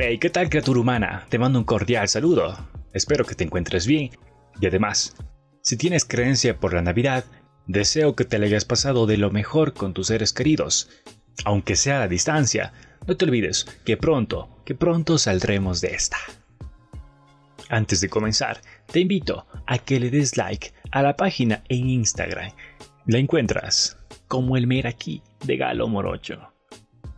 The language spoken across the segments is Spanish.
Hey, ¿qué tal criatura humana? Te mando un cordial saludo. Espero que te encuentres bien. Y además, si tienes creencia por la Navidad, deseo que te la hayas pasado de lo mejor con tus seres queridos. Aunque sea a distancia, no te olvides que pronto, que pronto saldremos de esta. Antes de comenzar, te invito a que le des like a la página en Instagram. La encuentras como el Meraki de Galo Morocho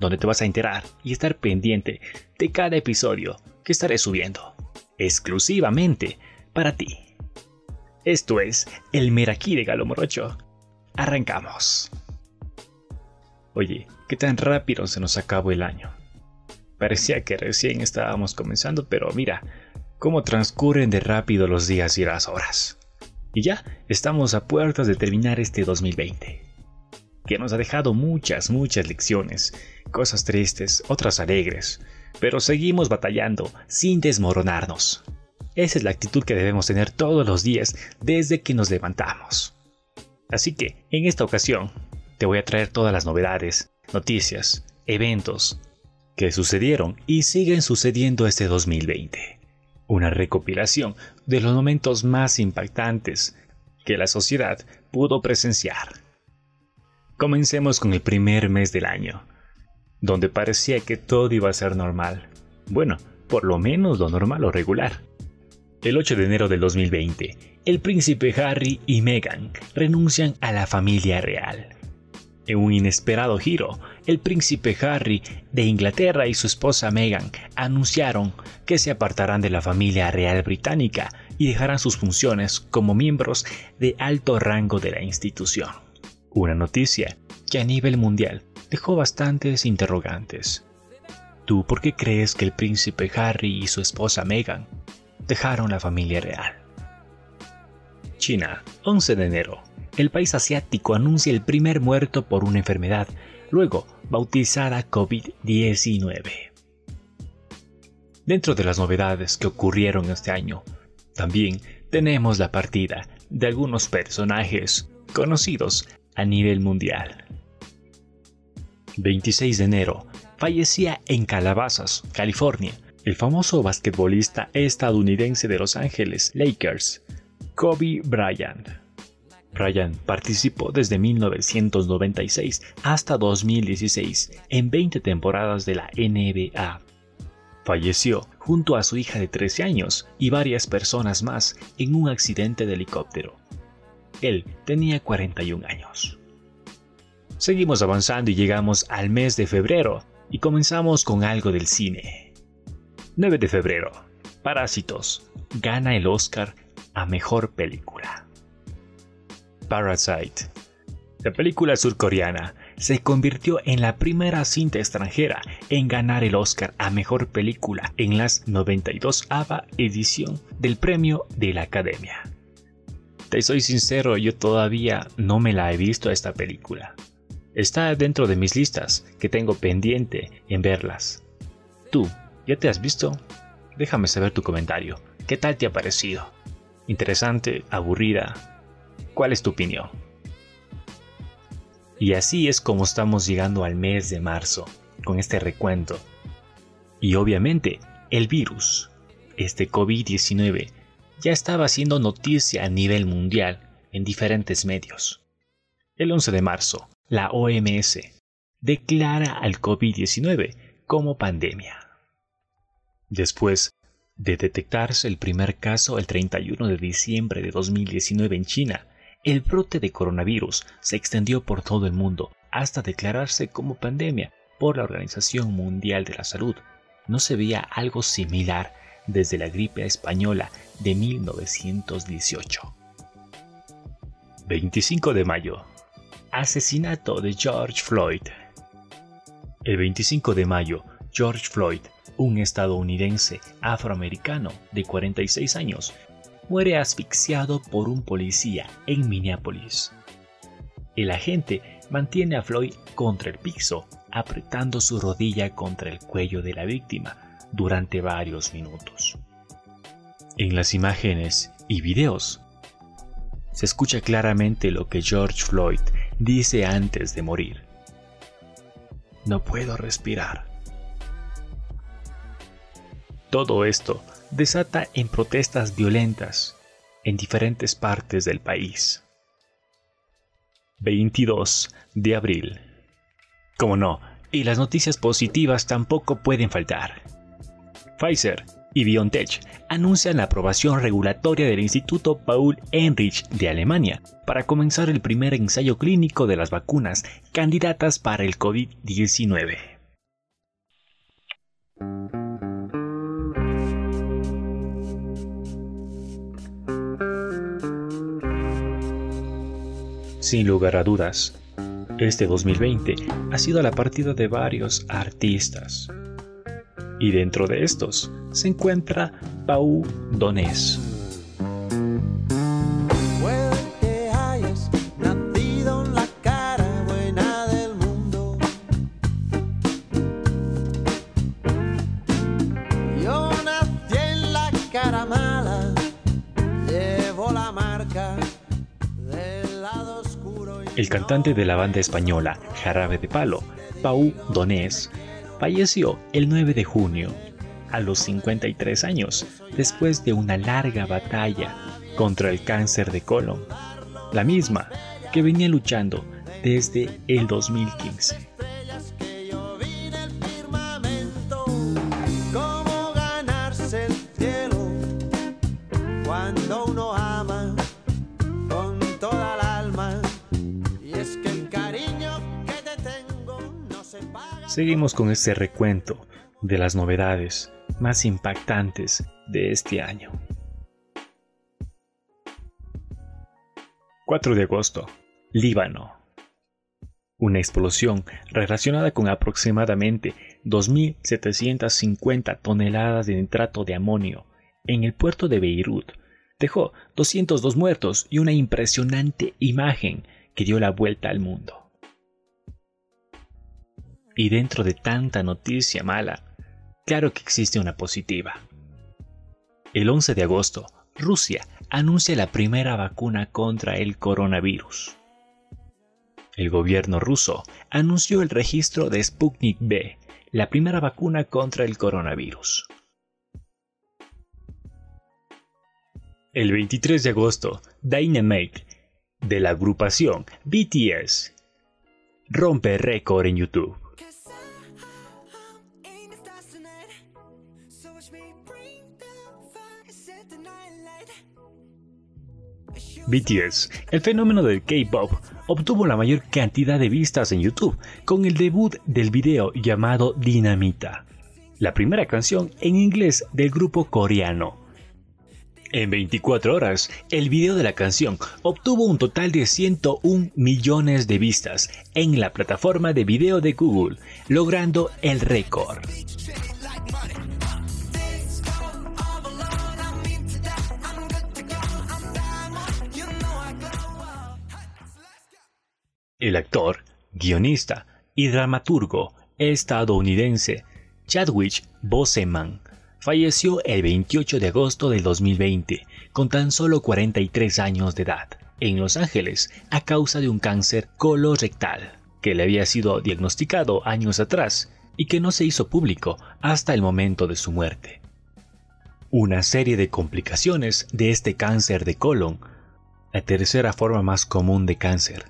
donde te vas a enterar y estar pendiente de cada episodio que estaré subiendo, exclusivamente para ti. Esto es el Meraquí de Galo Morocho. Arrancamos. Oye, ¿qué tan rápido se nos acabó el año? Parecía que recién estábamos comenzando, pero mira, cómo transcurren de rápido los días y las horas. Y ya estamos a puertas de terminar este 2020 que nos ha dejado muchas, muchas lecciones, cosas tristes, otras alegres, pero seguimos batallando sin desmoronarnos. Esa es la actitud que debemos tener todos los días desde que nos levantamos. Así que, en esta ocasión, te voy a traer todas las novedades, noticias, eventos que sucedieron y siguen sucediendo este 2020. Una recopilación de los momentos más impactantes que la sociedad pudo presenciar. Comencemos con el primer mes del año, donde parecía que todo iba a ser normal. Bueno, por lo menos lo normal o regular. El 8 de enero del 2020, el príncipe Harry y Meghan renuncian a la familia real. En un inesperado giro, el príncipe Harry de Inglaterra y su esposa Meghan anunciaron que se apartarán de la familia real británica y dejarán sus funciones como miembros de alto rango de la institución. Una noticia que a nivel mundial dejó bastantes interrogantes. ¿Tú por qué crees que el príncipe Harry y su esposa Meghan dejaron la familia real? China, 11 de enero. El país asiático anuncia el primer muerto por una enfermedad, luego bautizada COVID-19. Dentro de las novedades que ocurrieron este año, también tenemos la partida de algunos personajes conocidos a nivel mundial. 26 de enero, fallecía en Calabazas, California, el famoso basquetbolista estadounidense de Los Ángeles Lakers, Kobe Bryant. Bryant participó desde 1996 hasta 2016 en 20 temporadas de la NBA. Falleció junto a su hija de 13 años y varias personas más en un accidente de helicóptero. Él tenía 41 años. Seguimos avanzando y llegamos al mes de febrero y comenzamos con algo del cine. 9 de febrero. Parásitos. Gana el Oscar a Mejor Película. Parasite. La película surcoreana se convirtió en la primera cinta extranjera en ganar el Oscar a Mejor Película en las 92 ava edición del Premio de la Academia. Te soy sincero, yo todavía no me la he visto esta película. Está dentro de mis listas que tengo pendiente en verlas. ¿Tú ya te has visto? Déjame saber tu comentario. ¿Qué tal te ha parecido? ¿Interesante? ¿Aburrida? ¿Cuál es tu opinión? Y así es como estamos llegando al mes de marzo, con este recuento. Y obviamente, el virus, este COVID-19, ya estaba haciendo noticia a nivel mundial en diferentes medios. El 11 de marzo, la OMS declara al COVID-19 como pandemia. Después de detectarse el primer caso el 31 de diciembre de 2019 en China, el brote de coronavirus se extendió por todo el mundo hasta declararse como pandemia por la Organización Mundial de la Salud. No se veía algo similar desde la gripe española de 1918. 25 de mayo. Asesinato de George Floyd. El 25 de mayo, George Floyd, un estadounidense afroamericano de 46 años, muere asfixiado por un policía en Minneapolis. El agente mantiene a Floyd contra el piso, apretando su rodilla contra el cuello de la víctima durante varios minutos. En las imágenes y videos se escucha claramente lo que George Floyd dice antes de morir. No puedo respirar. Todo esto desata en protestas violentas en diferentes partes del país. 22 de abril. Como no, y las noticias positivas tampoco pueden faltar. Pfizer y BioNTech anuncian la aprobación regulatoria del Instituto Paul Enrich de Alemania para comenzar el primer ensayo clínico de las vacunas candidatas para el COVID-19. Sin lugar a dudas, este 2020 ha sido la partida de varios artistas. Y dentro de estos se encuentra Pau Donés. El cantante de la banda española Jarabe de Palo, Pau Donés, falleció el 9 de junio, a los 53 años, después de una larga batalla contra el cáncer de colon, la misma que venía luchando desde el 2015. Seguimos con este recuento de las novedades más impactantes de este año. 4 de agosto, Líbano. Una explosión relacionada con aproximadamente 2.750 toneladas de nitrato de amonio en el puerto de Beirut dejó 202 muertos y una impresionante imagen que dio la vuelta al mundo. Y dentro de tanta noticia mala, claro que existe una positiva. El 11 de agosto, Rusia anuncia la primera vacuna contra el coronavirus. El gobierno ruso anunció el registro de Sputnik B, la primera vacuna contra el coronavirus. El 23 de agosto, Dynamite, de la agrupación BTS, rompe récord en YouTube. BTS, el fenómeno del K-pop, obtuvo la mayor cantidad de vistas en YouTube con el debut del video llamado Dinamita, la primera canción en inglés del grupo coreano. En 24 horas, el video de la canción obtuvo un total de 101 millones de vistas en la plataforma de video de Google, logrando el récord. El actor, guionista y dramaturgo estadounidense Chadwick Boseman falleció el 28 de agosto del 2020 con tan solo 43 años de edad en Los Ángeles a causa de un cáncer colorectal que le había sido diagnosticado años atrás y que no se hizo público hasta el momento de su muerte. Una serie de complicaciones de este cáncer de colon, la tercera forma más común de cáncer,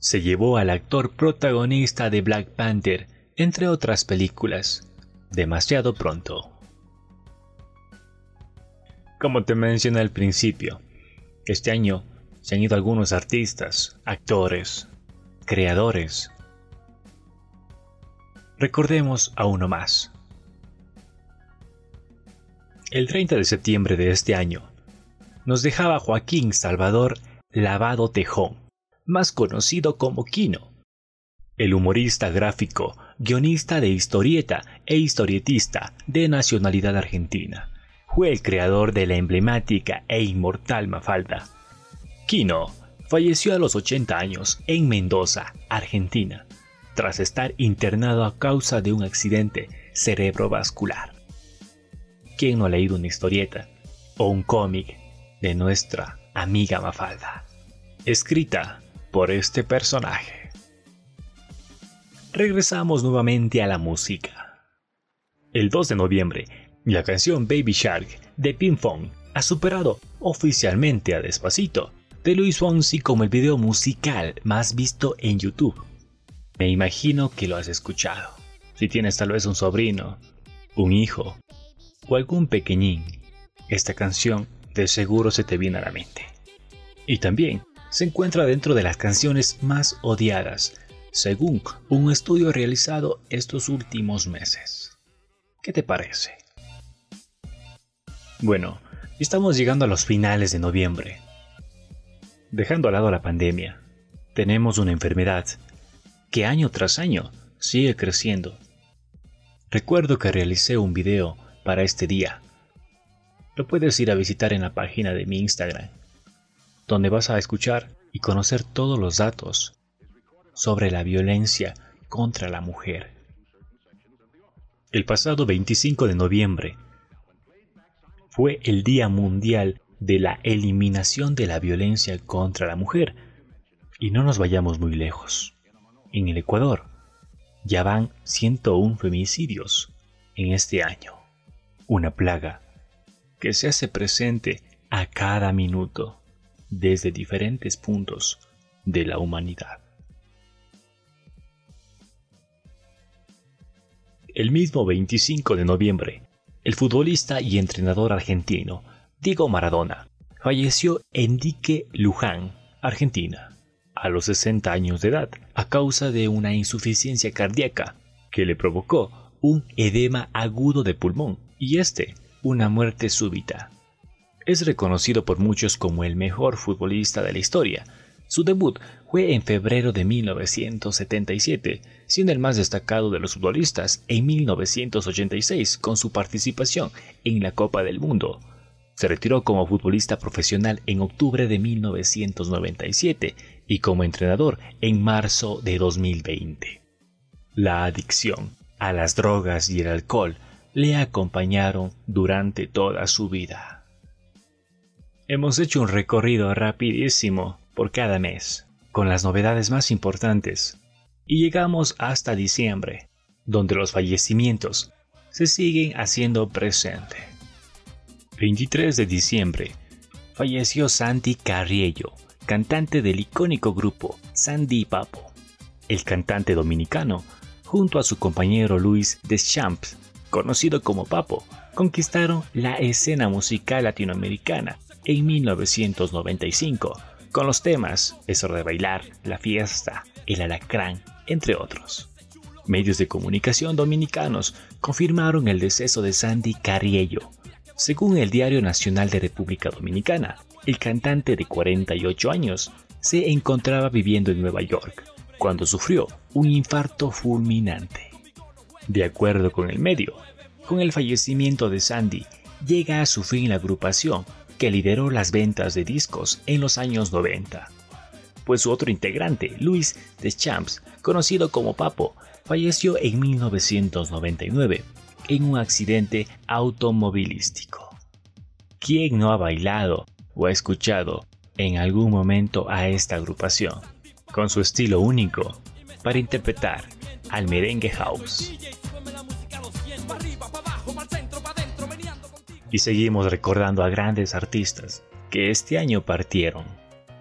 se llevó al actor protagonista de Black Panther, entre otras películas, demasiado pronto. Como te mencioné al principio, este año se han ido algunos artistas, actores, creadores. Recordemos a uno más. El 30 de septiembre de este año, nos dejaba Joaquín Salvador Lavado Tejón, más conocido como Kino. El humorista gráfico, guionista de historieta e historietista de nacionalidad argentina, fue el creador de la emblemática e inmortal Mafalda. Kino falleció a los 80 años en Mendoza, Argentina, tras estar internado a causa de un accidente cerebrovascular. ¿Quién no ha leído una historieta o un cómic de nuestra amiga Mafalda? Escrita por este personaje. Regresamos nuevamente a la música. El 2 de noviembre, La canción Baby Shark de Ping Pong ha superado oficialmente a Despacito de Luis Fonsi como el video musical más visto en YouTube. Me imagino que lo has escuchado. Si tienes tal vez un sobrino, un hijo o algún pequeñín, esta canción de seguro se te viene a la mente. Y también se encuentra dentro de las canciones más odiadas, según un estudio realizado estos últimos meses. ¿Qué te parece? Bueno, estamos llegando a los finales de noviembre. Dejando al lado la pandemia, tenemos una enfermedad que año tras año sigue creciendo. Recuerdo que realicé un video para este día. Lo puedes ir a visitar en la página de mi Instagram donde vas a escuchar y conocer todos los datos sobre la violencia contra la mujer. El pasado 25 de noviembre fue el Día Mundial de la Eliminación de la Violencia contra la Mujer. Y no nos vayamos muy lejos. En el Ecuador ya van 101 femicidios en este año. Una plaga que se hace presente a cada minuto desde diferentes puntos de la humanidad. El mismo 25 de noviembre, el futbolista y entrenador argentino Diego Maradona falleció en Dique, Luján, Argentina, a los 60 años de edad, a causa de una insuficiencia cardíaca que le provocó un edema agudo de pulmón y este una muerte súbita. Es reconocido por muchos como el mejor futbolista de la historia. Su debut fue en febrero de 1977, siendo el más destacado de los futbolistas en 1986 con su participación en la Copa del Mundo. Se retiró como futbolista profesional en octubre de 1997 y como entrenador en marzo de 2020. La adicción a las drogas y el alcohol le acompañaron durante toda su vida. Hemos hecho un recorrido rapidísimo por cada mes, con las novedades más importantes, y llegamos hasta diciembre, donde los fallecimientos se siguen haciendo presente. 23 de diciembre, falleció Sandy Carriello, cantante del icónico grupo Sandy Papo. El cantante dominicano, junto a su compañero Luis Deschamps, conocido como Papo, conquistaron la escena musical latinoamericana en 1995, con los temas Es hora de bailar, La fiesta, El alacrán, entre otros. Medios de comunicación dominicanos confirmaron el deceso de Sandy Carriello. Según el Diario Nacional de República Dominicana, el cantante de 48 años se encontraba viviendo en Nueva York cuando sufrió un infarto fulminante. De acuerdo con el medio, con el fallecimiento de Sandy, llega a su fin la agrupación que lideró las ventas de discos en los años 90. Pues su otro integrante, Luis Deschamps, conocido como Papo, falleció en 1999 en un accidente automovilístico. ¿Quién no ha bailado o ha escuchado en algún momento a esta agrupación, con su estilo único, para interpretar al merengue house? Y seguimos recordando a grandes artistas que este año partieron,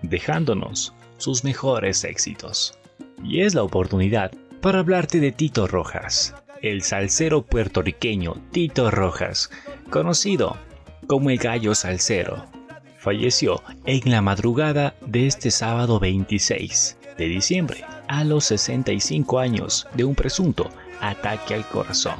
dejándonos sus mejores éxitos. Y es la oportunidad para hablarte de Tito Rojas, el salsero puertorriqueño Tito Rojas, conocido como el gallo salsero. Falleció en la madrugada de este sábado 26 de diciembre a los 65 años de un presunto ataque al corazón.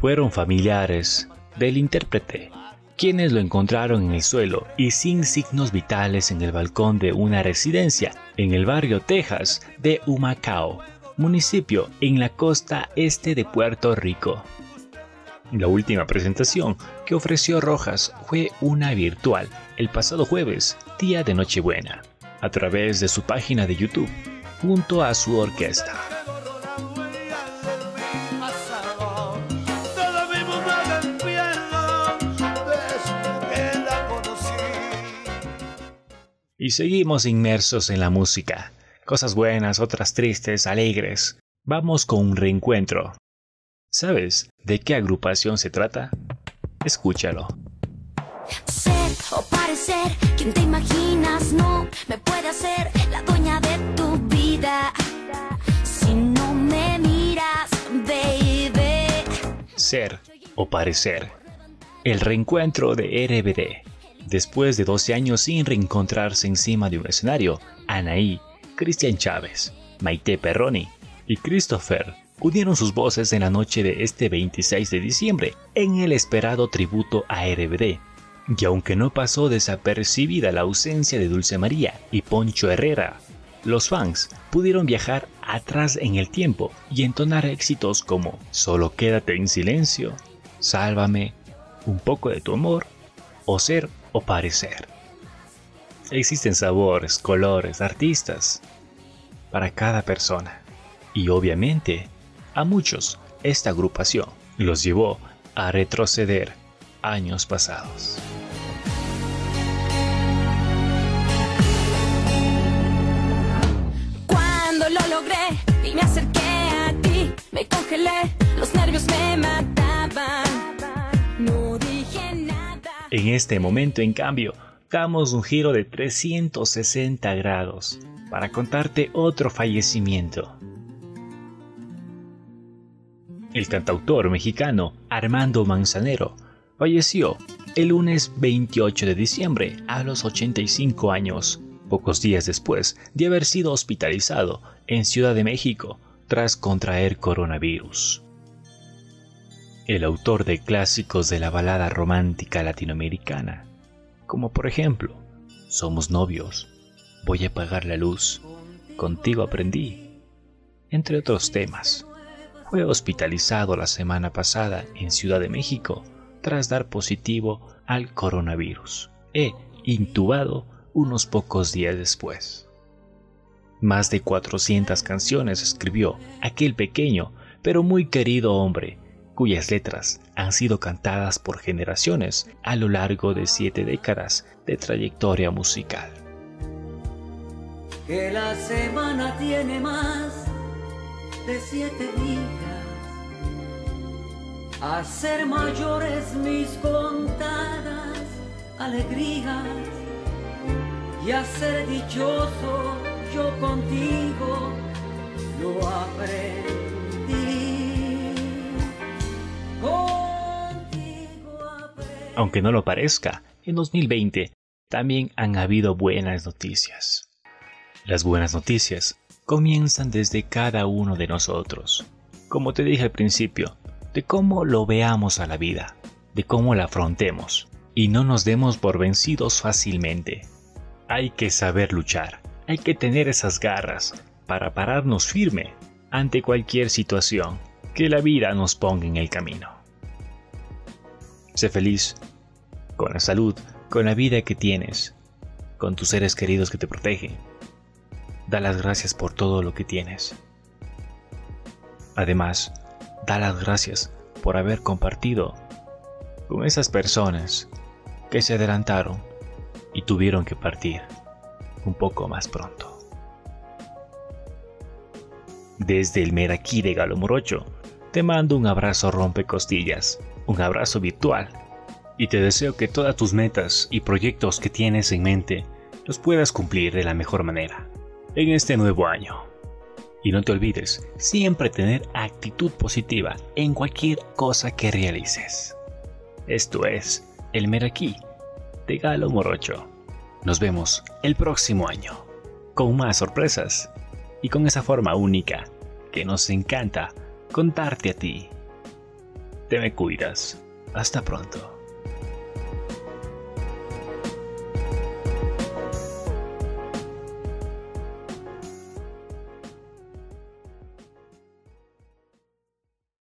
Fueron familiares del intérprete, quienes lo encontraron en el suelo y sin signos vitales en el balcón de una residencia en el barrio Texas de Humacao, municipio en la costa este de Puerto Rico. La última presentación que ofreció Rojas fue una virtual el pasado jueves, día de Nochebuena, a través de su página de YouTube, junto a su orquesta. Y seguimos inmersos en la música. Cosas buenas, otras tristes, alegres. Vamos con un reencuentro. ¿Sabes de qué agrupación se trata? Escúchalo. Ser o parecer quien te imaginas no me puede hacer la dueña de tu vida. Si no me miras, baby. Ser o parecer. El reencuentro de RBD Después de 12 años sin reencontrarse encima de un escenario, Anaí, Cristian Chávez, Maite Perroni y Christopher unieron sus voces en la noche de este 26 de diciembre en el esperado tributo a RBD. Y aunque no pasó desapercibida la ausencia de Dulce María y Poncho Herrera, los fans pudieron viajar atrás en el tiempo y entonar éxitos como Solo quédate en silencio, Sálvame, Un poco de tu amor o Ser o parecer. Existen sabores, colores, artistas para cada persona. Y obviamente, a muchos, esta agrupación los llevó a retroceder años pasados. Cuando lo logré y me acerqué a ti, me congelé, los nervios me mataban. En este momento, en cambio, damos un giro de 360 grados para contarte otro fallecimiento. El cantautor mexicano Armando Manzanero falleció el lunes 28 de diciembre a los 85 años, pocos días después de haber sido hospitalizado en Ciudad de México tras contraer coronavirus el autor de clásicos de la balada romántica latinoamericana, como por ejemplo Somos novios, Voy a apagar la luz, Contigo aprendí, entre otros temas. Fue hospitalizado la semana pasada en Ciudad de México tras dar positivo al coronavirus e intubado unos pocos días después. Más de 400 canciones escribió aquel pequeño pero muy querido hombre cuyas letras han sido cantadas por generaciones a lo largo de siete décadas de trayectoria musical. Que la semana tiene más de siete días, a ser mayores mis contadas alegrías y a ser dichoso yo contigo lo aprendí. Aunque no lo parezca, en 2020 también han habido buenas noticias. Las buenas noticias comienzan desde cada uno de nosotros. Como te dije al principio, de cómo lo veamos a la vida, de cómo la afrontemos y no nos demos por vencidos fácilmente. Hay que saber luchar, hay que tener esas garras para pararnos firme ante cualquier situación que la vida nos ponga en el camino. Sé feliz, con la salud, con la vida que tienes, con tus seres queridos que te protegen. Da las gracias por todo lo que tienes. Además, da las gracias por haber compartido con esas personas que se adelantaron y tuvieron que partir un poco más pronto. Desde el Meraquí de Galo Morocho, te mando un abrazo rompecostillas, un abrazo virtual, y te deseo que todas tus metas y proyectos que tienes en mente los puedas cumplir de la mejor manera en este nuevo año. Y no te olvides siempre tener actitud positiva en cualquier cosa que realices. Esto es El Meraquí de Galo Morocho. Nos vemos el próximo año con más sorpresas y con esa forma única que nos encanta contarte a ti. Te me cuidas. Hasta pronto.